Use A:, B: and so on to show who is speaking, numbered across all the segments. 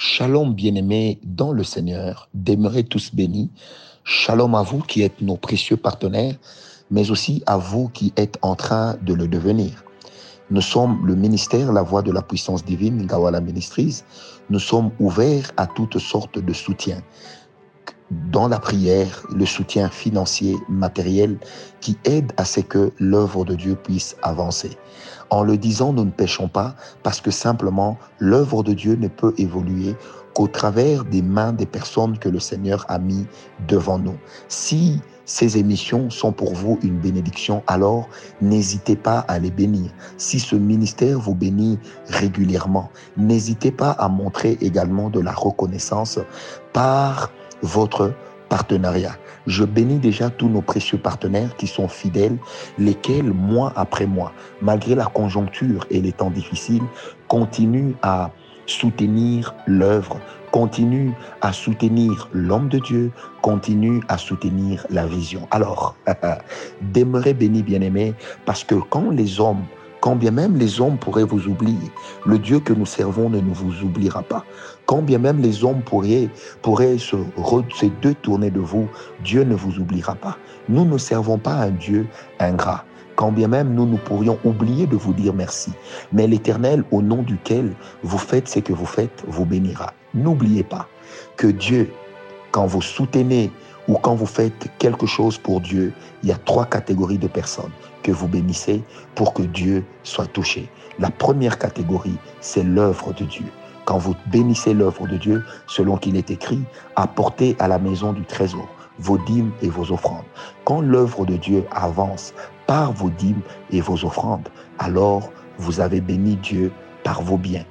A: Shalom bien-aimés dans le Seigneur, demeurez tous bénis. Shalom à vous qui êtes nos précieux partenaires, mais aussi à vous qui êtes en train de le devenir. Nous sommes le ministère La Voix de la Puissance Divine, Gawala Ministries. Nous sommes ouverts à toutes sortes de soutiens dans la prière, le soutien financier, matériel, qui aide à ce que l'œuvre de Dieu puisse avancer. En le disant, nous ne péchons pas parce que simplement l'œuvre de Dieu ne peut évoluer qu'au travers des mains des personnes que le Seigneur a mis devant nous. Si ces émissions sont pour vous une bénédiction, alors n'hésitez pas à les bénir. Si ce ministère vous bénit régulièrement, n'hésitez pas à montrer également de la reconnaissance par votre partenariat. Je bénis déjà tous nos précieux partenaires qui sont fidèles, lesquels, mois après mois, malgré la conjoncture et les temps difficiles, continuent à soutenir l'œuvre, continuent à soutenir l'homme de Dieu, continuent à soutenir la vision. Alors, demeurez bénis, bien-aimés, parce que quand les hommes quand bien même les hommes pourraient vous oublier, le Dieu que nous servons ne vous oubliera pas. Quand bien même les hommes pourraient, pourraient se, se détourner de vous, Dieu ne vous oubliera pas. Nous ne servons pas un Dieu ingrat quand bien même nous nous pourrions oublier de vous dire merci. Mais l'Éternel, au nom duquel vous faites ce que vous faites, vous bénira. N'oubliez pas que Dieu, quand vous soutenez ou quand vous faites quelque chose pour Dieu, il y a trois catégories de personnes que vous bénissez pour que Dieu soit touché. La première catégorie, c'est l'œuvre de Dieu. Quand vous bénissez l'œuvre de Dieu, selon qu'il est écrit, apportez à la maison du trésor vos dîmes et vos offrandes. Quand l'œuvre de Dieu avance par vos dîmes et vos offrandes, alors vous avez béni Dieu par vos biens.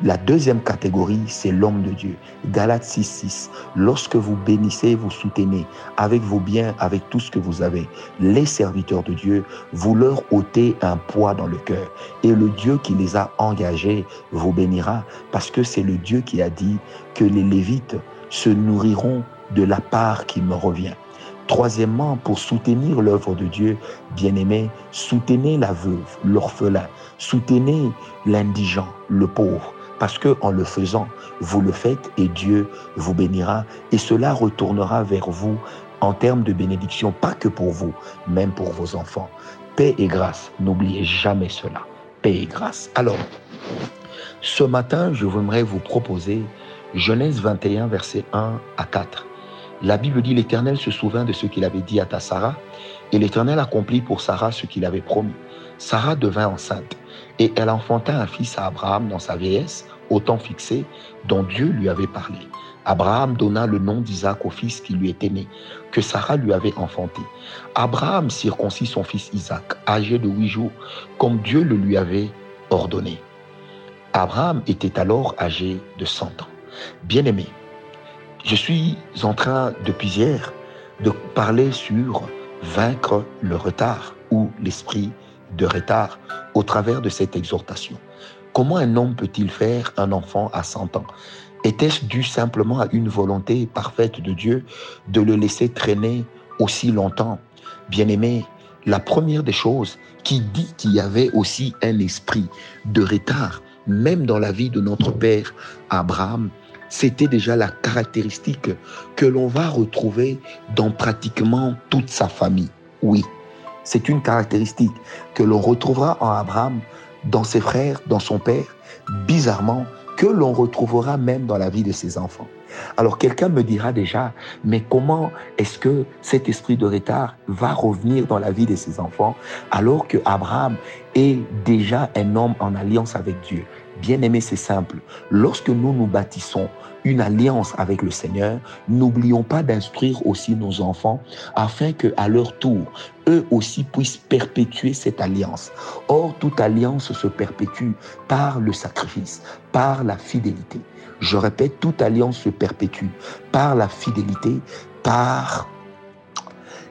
A: La deuxième catégorie, c'est l'homme de Dieu. Galates 6.6. Lorsque vous bénissez, vous soutenez avec vos biens, avec tout ce que vous avez, les serviteurs de Dieu, vous leur ôtez un poids dans le cœur. Et le Dieu qui les a engagés vous bénira parce que c'est le Dieu qui a dit que les Lévites se nourriront de la part qui me revient. Troisièmement, pour soutenir l'œuvre de Dieu, bien-aimé, soutenez la veuve, l'orphelin, soutenez l'indigent, le pauvre, parce que en le faisant, vous le faites et Dieu vous bénira et cela retournera vers vous en termes de bénédiction, pas que pour vous, même pour vos enfants. Paix et grâce, n'oubliez jamais cela. Paix et grâce. Alors, ce matin, je voudrais vous proposer Genèse 21, versets 1 à 4. La Bible dit, l'Éternel se souvint de ce qu'il avait dit à ta Sarah, et l'Éternel accomplit pour Sarah ce qu'il avait promis. Sarah devint enceinte, et elle enfanta un fils à Abraham dans sa vieillesse, au temps fixé, dont Dieu lui avait parlé. Abraham donna le nom d'Isaac au fils qui lui était né, que Sarah lui avait enfanté. Abraham circoncit son fils Isaac, âgé de huit jours, comme Dieu le lui avait ordonné. Abraham était alors âgé de cent ans. Bien-aimé, je suis en train depuis hier de parler sur vaincre le retard ou l'esprit de retard au travers de cette exhortation. Comment un homme peut-il faire un enfant à 100 ans? Était-ce dû simplement à une volonté parfaite de Dieu de le laisser traîner aussi longtemps? Bien-aimé, la première des choses qui dit qu'il y avait aussi un esprit de retard, même dans la vie de notre père Abraham, c'était déjà la caractéristique que l'on va retrouver dans pratiquement toute sa famille. Oui, c'est une caractéristique que l'on retrouvera en Abraham, dans ses frères, dans son père, bizarrement, que l'on retrouvera même dans la vie de ses enfants. Alors quelqu'un me dira déjà, mais comment est-ce que cet esprit de retard va revenir dans la vie de ses enfants alors que Abraham est déjà un homme en alliance avec Dieu? Bien aimé, c'est simple. Lorsque nous nous bâtissons une alliance avec le Seigneur, n'oublions pas d'instruire aussi nos enfants afin que à leur tour, eux aussi puissent perpétuer cette alliance. Or, toute alliance se perpétue par le sacrifice, par la fidélité. Je répète, toute alliance se perpétue par la fidélité, par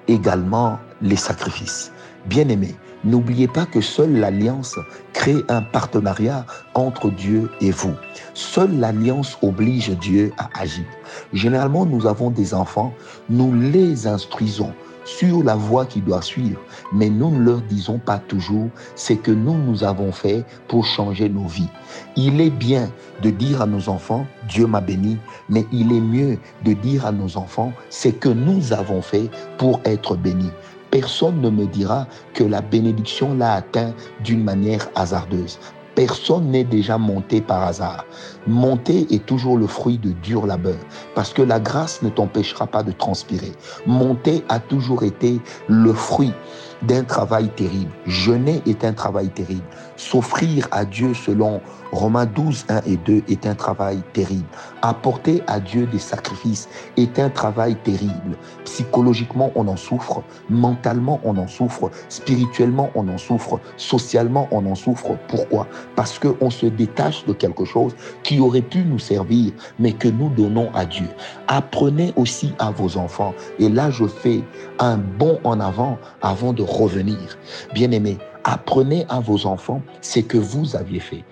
A: également les sacrifices. Bien-aimés, n'oubliez pas que seule l'alliance crée un partenariat entre Dieu et vous. Seule l'alliance oblige Dieu à agir. Généralement, nous avons des enfants, nous les instruisons sur la voie qu'ils doivent suivre. Mais nous ne leur disons pas toujours ce que nous, nous avons fait pour changer nos vies. Il est bien de dire à nos enfants, Dieu m'a béni, mais il est mieux de dire à nos enfants ce que nous avons fait pour être bénis. Personne ne me dira que la bénédiction l'a atteint d'une manière hasardeuse. Personne n'est déjà monté par hasard. Monter est toujours le fruit de dur labeur, parce que la grâce ne t'empêchera pas de transpirer. Monter a toujours été le fruit d'un travail terrible. Jeûner est un travail terrible. S'offrir à Dieu selon Romains 12, 1 et 2 est un travail terrible. Apporter à Dieu des sacrifices est un travail terrible. Psychologiquement, on en souffre. Mentalement, on en souffre. Spirituellement, on en souffre. Socialement, on en souffre. Pourquoi? Parce qu'on se détache de quelque chose qui aurait pu nous servir, mais que nous donnons à Dieu. Apprenez aussi à vos enfants. Et là, je fais un bond en avant avant de revenir. Bien-aimés, apprenez à vos enfants ce que vous aviez fait.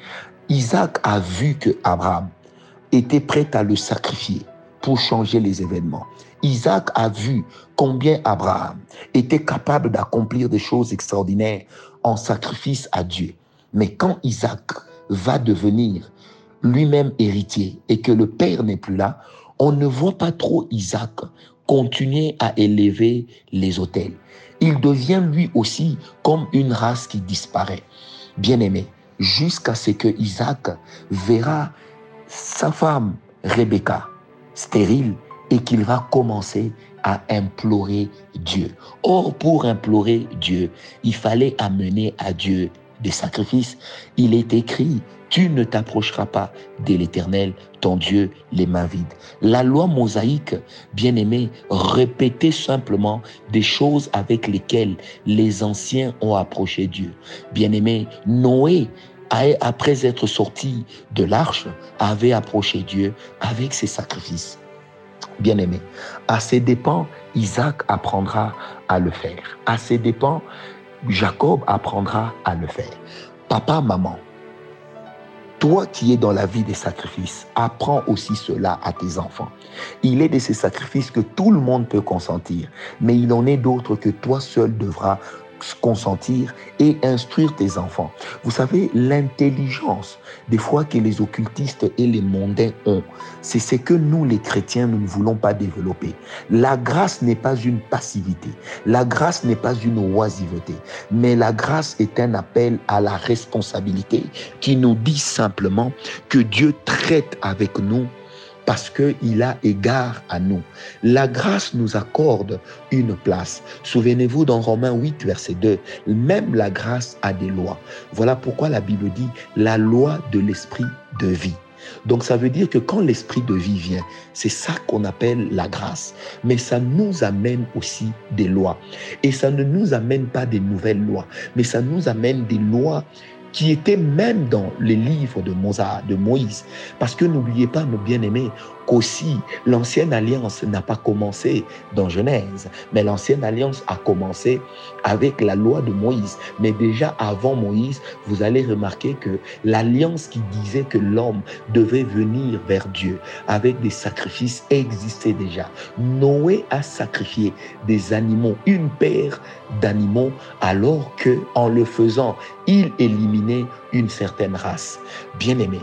A: Isaac a vu que Abraham était prêt à le sacrifier pour changer les événements. Isaac a vu combien Abraham était capable d'accomplir des choses extraordinaires en sacrifice à Dieu. Mais quand Isaac va devenir lui-même héritier et que le père n'est plus là, on ne voit pas trop Isaac continuer à élever les autels il devient lui aussi comme une race qui disparaît. Bien-aimé, jusqu'à ce que Isaac verra sa femme Rebecca stérile et qu'il va commencer à implorer Dieu. Or, pour implorer Dieu, il fallait amener à Dieu des sacrifices. Il est écrit, tu ne t'approcheras pas de l'Éternel, ton Dieu, les mains vides. La loi mosaïque, bien aimé, répétait simplement des choses avec lesquelles les anciens ont approché Dieu. Bien aimé, Noé après être sorti de l'arche, avait approché Dieu avec ses sacrifices. Bien-aimé, à ses dépens, Isaac apprendra à le faire. À ses dépens, Jacob apprendra à le faire. Papa, maman, toi qui es dans la vie des sacrifices, apprends aussi cela à tes enfants. Il est de ces sacrifices que tout le monde peut consentir, mais il en est d'autres que toi seul devras consentir et instruire tes enfants. Vous savez, l'intelligence, des fois que les occultistes et les mondains ont, c'est ce que nous, les chrétiens, nous ne voulons pas développer. La grâce n'est pas une passivité. La grâce n'est pas une oisiveté. Mais la grâce est un appel à la responsabilité qui nous dit simplement que Dieu traite avec nous parce qu'il a égard à nous. La grâce nous accorde une place. Souvenez-vous dans Romains 8, verset 2, même la grâce a des lois. Voilà pourquoi la Bible dit la loi de l'esprit de vie. Donc ça veut dire que quand l'esprit de vie vient, c'est ça qu'on appelle la grâce. Mais ça nous amène aussi des lois. Et ça ne nous amène pas des nouvelles lois, mais ça nous amène des lois qui était même dans les livres de Moïse. Parce que n'oubliez pas, nos bien-aimés, qu'aussi l'ancienne alliance n'a pas commencé dans Genèse, mais l'ancienne alliance a commencé avec la loi de Moïse. Mais déjà avant Moïse, vous allez remarquer que l'alliance qui disait que l'homme devait venir vers Dieu avec des sacrifices existait déjà. Noé a sacrifié des animaux, une paire d'animaux, alors que en le faisant, il éliminait une certaine race. Bien-aimé,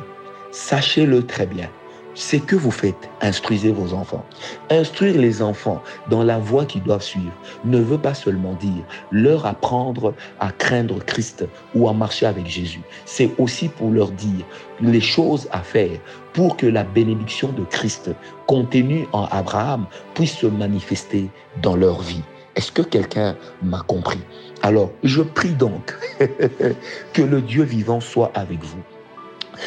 A: sachez-le très bien c'est que vous faites, instruisez vos enfants. Instruire les enfants dans la voie qu'ils doivent suivre ne veut pas seulement dire leur apprendre à craindre Christ ou à marcher avec Jésus. C'est aussi pour leur dire les choses à faire pour que la bénédiction de Christ contenue en Abraham puisse se manifester dans leur vie. Est-ce que quelqu'un m'a compris? Alors, je prie donc que le Dieu vivant soit avec vous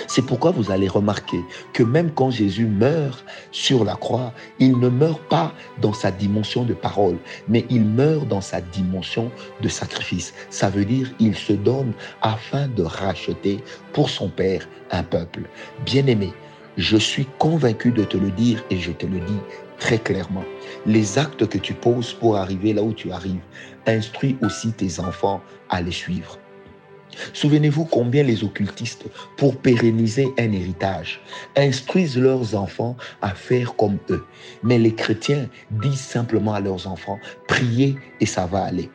A: c'est pourquoi vous allez remarquer que même quand Jésus meurt sur la croix, il ne meurt pas dans sa dimension de parole, mais il meurt dans sa dimension de sacrifice. Ça veut dire il se donne afin de racheter pour son Père un peuple. Bien-aimé, je suis convaincu de te le dire et je te le dis très clairement. Les actes que tu poses pour arriver là où tu arrives, instruis aussi tes enfants à les suivre. Souvenez-vous combien les occultistes, pour pérenniser un héritage, instruisent leurs enfants à faire comme eux. Mais les chrétiens disent simplement à leurs enfants, priez et ça va aller.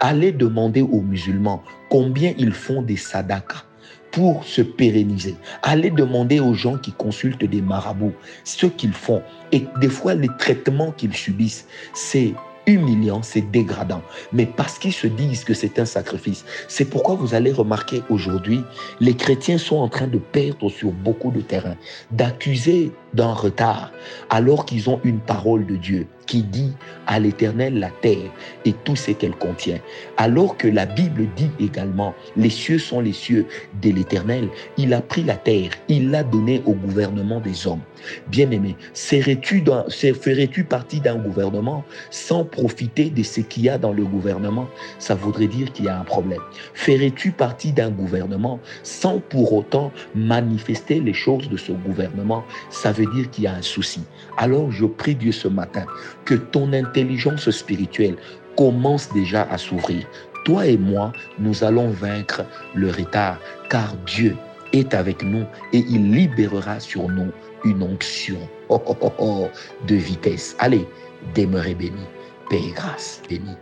A: Allez demander aux musulmans combien ils font des sadakas pour se pérenniser. Allez demander aux gens qui consultent des marabouts ce qu'ils font. Et des fois, les traitements qu'ils subissent, c'est humiliant, c'est dégradant. Mais parce qu'ils se disent que c'est un sacrifice. C'est pourquoi vous allez remarquer aujourd'hui, les chrétiens sont en train de perdre sur beaucoup de terrain, d'accuser d'un retard, alors qu'ils ont une parole de Dieu qui dit à l'Éternel la terre et tout ce qu'elle contient. Alors que la Bible dit également, les cieux sont les cieux de l'Éternel, il a pris la terre, il l'a donnée au gouvernement des hommes. Bien-aimé, serais-tu ferais-tu partie d'un gouvernement sans profiter de ce qu'il y a dans le gouvernement? Ça voudrait dire qu'il y a un problème. Ferais-tu partie d'un gouvernement sans pour autant manifester les choses de ce gouvernement? Ça veut dire qu'il y a un souci. Alors je prie Dieu ce matin que ton intelligence spirituelle commence déjà à s'ouvrir. Toi et moi, nous allons vaincre le retard, car Dieu est avec nous et il libérera sur nous une onction de vitesse. Allez, demeurez béni. Paix et grâce béni.